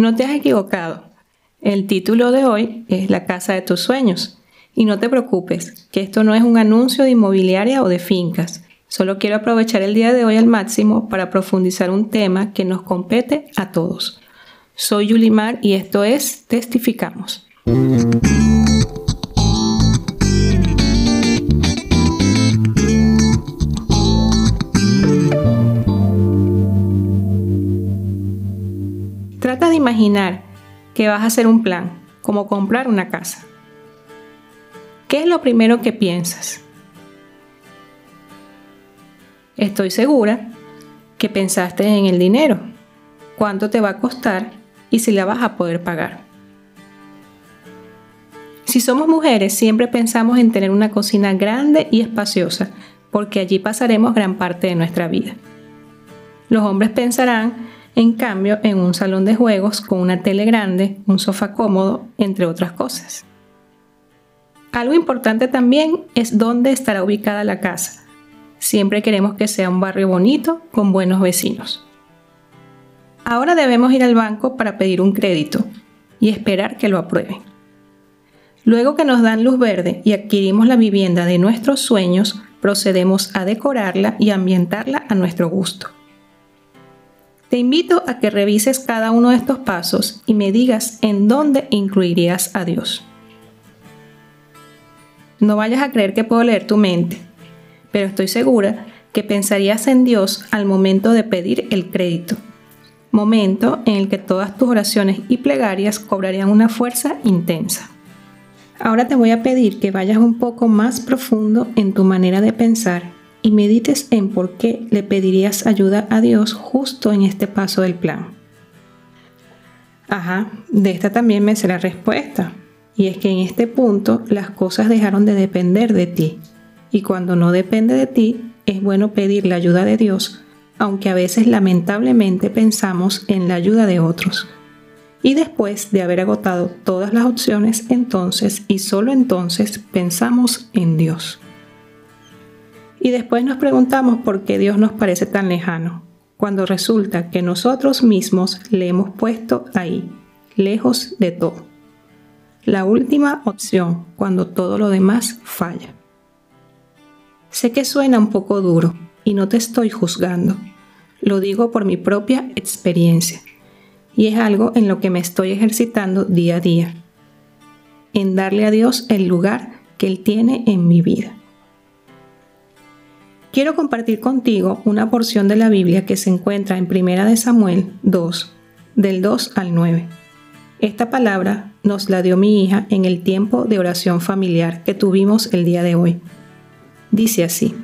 No te has equivocado. El título de hoy es La casa de tus sueños. Y no te preocupes, que esto no es un anuncio de inmobiliaria o de fincas. Solo quiero aprovechar el día de hoy al máximo para profundizar un tema que nos compete a todos. Soy Yulimar y esto es Testificamos. Que vas a hacer un plan, como comprar una casa. ¿Qué es lo primero que piensas? Estoy segura que pensaste en el dinero, cuánto te va a costar y si la vas a poder pagar. Si somos mujeres, siempre pensamos en tener una cocina grande y espaciosa, porque allí pasaremos gran parte de nuestra vida. Los hombres pensarán en cambio en un salón de juegos con una tele grande, un sofá cómodo, entre otras cosas. Algo importante también es dónde estará ubicada la casa. Siempre queremos que sea un barrio bonito con buenos vecinos. Ahora debemos ir al banco para pedir un crédito y esperar que lo aprueben. Luego que nos dan luz verde y adquirimos la vivienda de nuestros sueños, procedemos a decorarla y ambientarla a nuestro gusto. Te invito a que revises cada uno de estos pasos y me digas en dónde incluirías a Dios. No vayas a creer que puedo leer tu mente, pero estoy segura que pensarías en Dios al momento de pedir el crédito, momento en el que todas tus oraciones y plegarias cobrarían una fuerza intensa. Ahora te voy a pedir que vayas un poco más profundo en tu manera de pensar y medites en por qué le pedirías ayuda a Dios justo en este paso del plan. Ajá, de esta también me será respuesta. Y es que en este punto las cosas dejaron de depender de ti. Y cuando no depende de ti, es bueno pedir la ayuda de Dios, aunque a veces lamentablemente pensamos en la ayuda de otros. Y después de haber agotado todas las opciones, entonces y solo entonces pensamos en Dios. Y después nos preguntamos por qué Dios nos parece tan lejano, cuando resulta que nosotros mismos le hemos puesto ahí, lejos de todo. La última opción, cuando todo lo demás falla. Sé que suena un poco duro y no te estoy juzgando. Lo digo por mi propia experiencia y es algo en lo que me estoy ejercitando día a día, en darle a Dios el lugar que Él tiene en mi vida. Quiero compartir contigo una porción de la Biblia que se encuentra en 1 Samuel 2, del 2 al 9. Esta palabra nos la dio mi hija en el tiempo de oración familiar que tuvimos el día de hoy. Dice así,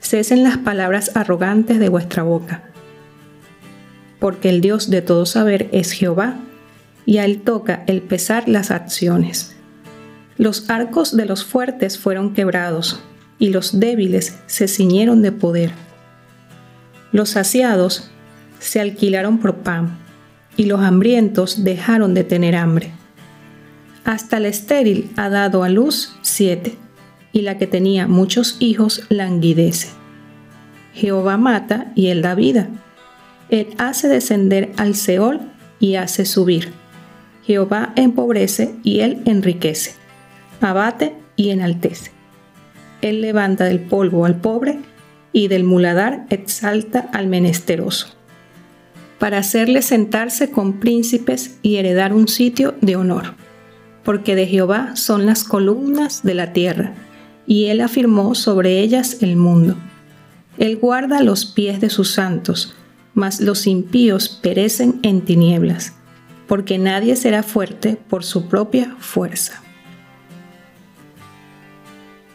Cesen las palabras arrogantes de vuestra boca, porque el Dios de todo saber es Jehová, y a él toca el pesar las acciones. Los arcos de los fuertes fueron quebrados, y los débiles se ciñeron de poder. Los saciados se alquilaron por pan, y los hambrientos dejaron de tener hambre. Hasta el estéril ha dado a luz siete, y la que tenía muchos hijos languidece. Jehová mata y él da vida. Él hace descender al Seol y hace subir. Jehová empobrece y él enriquece. Abate y enaltece. Él levanta del polvo al pobre y del muladar exalta al menesteroso, para hacerle sentarse con príncipes y heredar un sitio de honor. Porque de Jehová son las columnas de la tierra, y él afirmó sobre ellas el mundo. Él guarda los pies de sus santos, mas los impíos perecen en tinieblas, porque nadie será fuerte por su propia fuerza.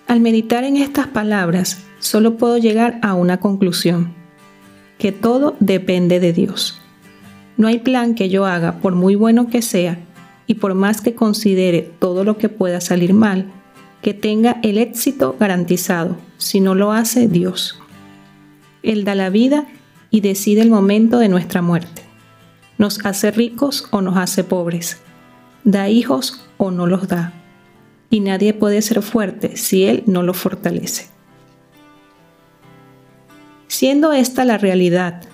Al meditar en estas palabras, solo puedo llegar a una conclusión, que todo depende de Dios. No hay plan que yo haga, por muy bueno que sea, y por más que considere todo lo que pueda salir mal, que tenga el éxito garantizado, si no lo hace Dios. Él da la vida y decide el momento de nuestra muerte. Nos hace ricos o nos hace pobres. Da hijos o no los da y nadie puede ser fuerte si Él no lo fortalece. Siendo esta la realidad,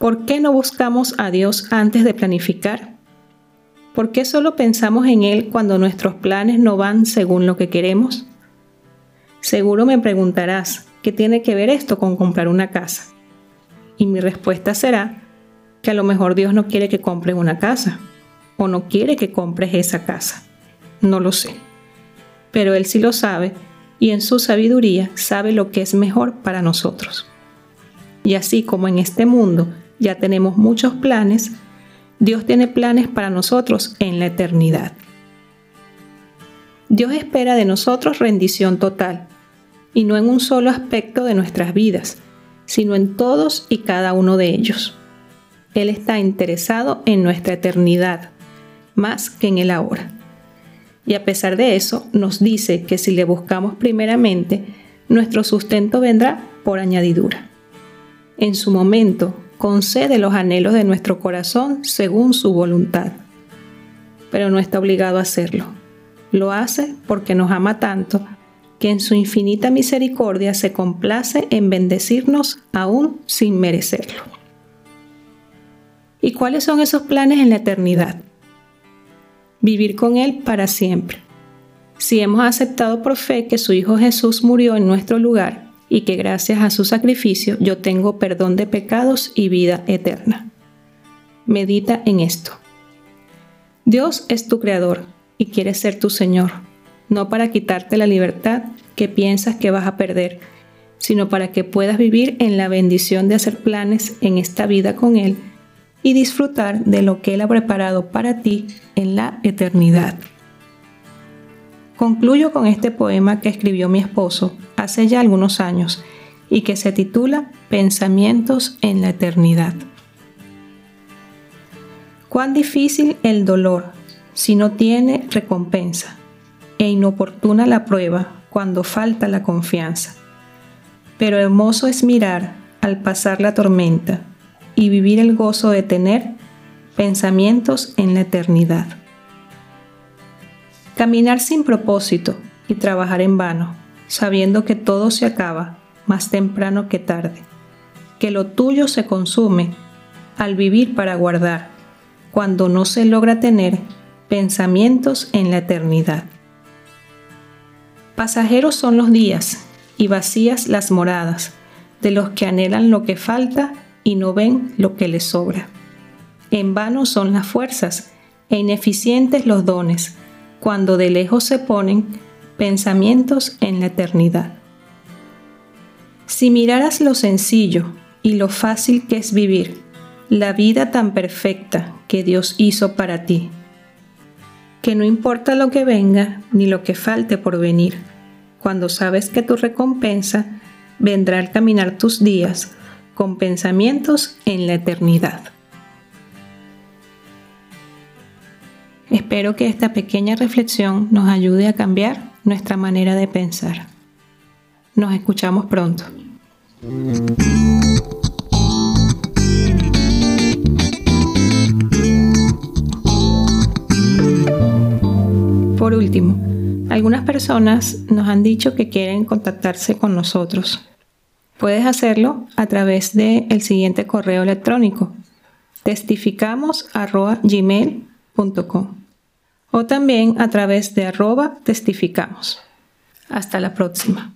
¿Por qué no buscamos a Dios antes de planificar? ¿Por qué solo pensamos en Él cuando nuestros planes no van según lo que queremos? Seguro me preguntarás, ¿qué tiene que ver esto con comprar una casa? Y mi respuesta será que a lo mejor Dios no quiere que compres una casa o no quiere que compres esa casa. No lo sé. Pero Él sí lo sabe y en su sabiduría sabe lo que es mejor para nosotros. Y así como en este mundo ya tenemos muchos planes, Dios tiene planes para nosotros en la eternidad. Dios espera de nosotros rendición total, y no en un solo aspecto de nuestras vidas, sino en todos y cada uno de ellos. Él está interesado en nuestra eternidad, más que en el ahora. Y a pesar de eso, nos dice que si le buscamos primeramente, nuestro sustento vendrá por añadidura. En su momento, concede los anhelos de nuestro corazón según su voluntad. Pero no está obligado a hacerlo. Lo hace porque nos ama tanto que en su infinita misericordia se complace en bendecirnos aún sin merecerlo. ¿Y cuáles son esos planes en la eternidad? Vivir con Él para siempre. Si hemos aceptado por fe que su Hijo Jesús murió en nuestro lugar y que gracias a su sacrificio yo tengo perdón de pecados y vida eterna. Medita en esto. Dios es tu creador y quiere ser tu Señor, no para quitarte la libertad que piensas que vas a perder, sino para que puedas vivir en la bendición de hacer planes en esta vida con Él y disfrutar de lo que Él ha preparado para ti en la eternidad. Concluyo con este poema que escribió mi esposo hace ya algunos años y que se titula Pensamientos en la Eternidad. Cuán difícil el dolor si no tiene recompensa e inoportuna la prueba cuando falta la confianza. Pero hermoso es mirar al pasar la tormenta y vivir el gozo de tener pensamientos en la eternidad. Caminar sin propósito y trabajar en vano, sabiendo que todo se acaba más temprano que tarde, que lo tuyo se consume al vivir para guardar, cuando no se logra tener pensamientos en la eternidad. Pasajeros son los días y vacías las moradas de los que anhelan lo que falta y no ven lo que les sobra. En vano son las fuerzas e ineficientes los dones cuando de lejos se ponen pensamientos en la eternidad. Si miraras lo sencillo y lo fácil que es vivir, la vida tan perfecta que Dios hizo para ti, que no importa lo que venga ni lo que falte por venir, cuando sabes que tu recompensa vendrá al caminar tus días con pensamientos en la eternidad. Espero que esta pequeña reflexión nos ayude a cambiar nuestra manera de pensar. Nos escuchamos pronto. Por último, algunas personas nos han dicho que quieren contactarse con nosotros. Puedes hacerlo a través del el siguiente correo electrónico testificamos.gmail.com o también a través de arroba testificamos. Hasta la próxima.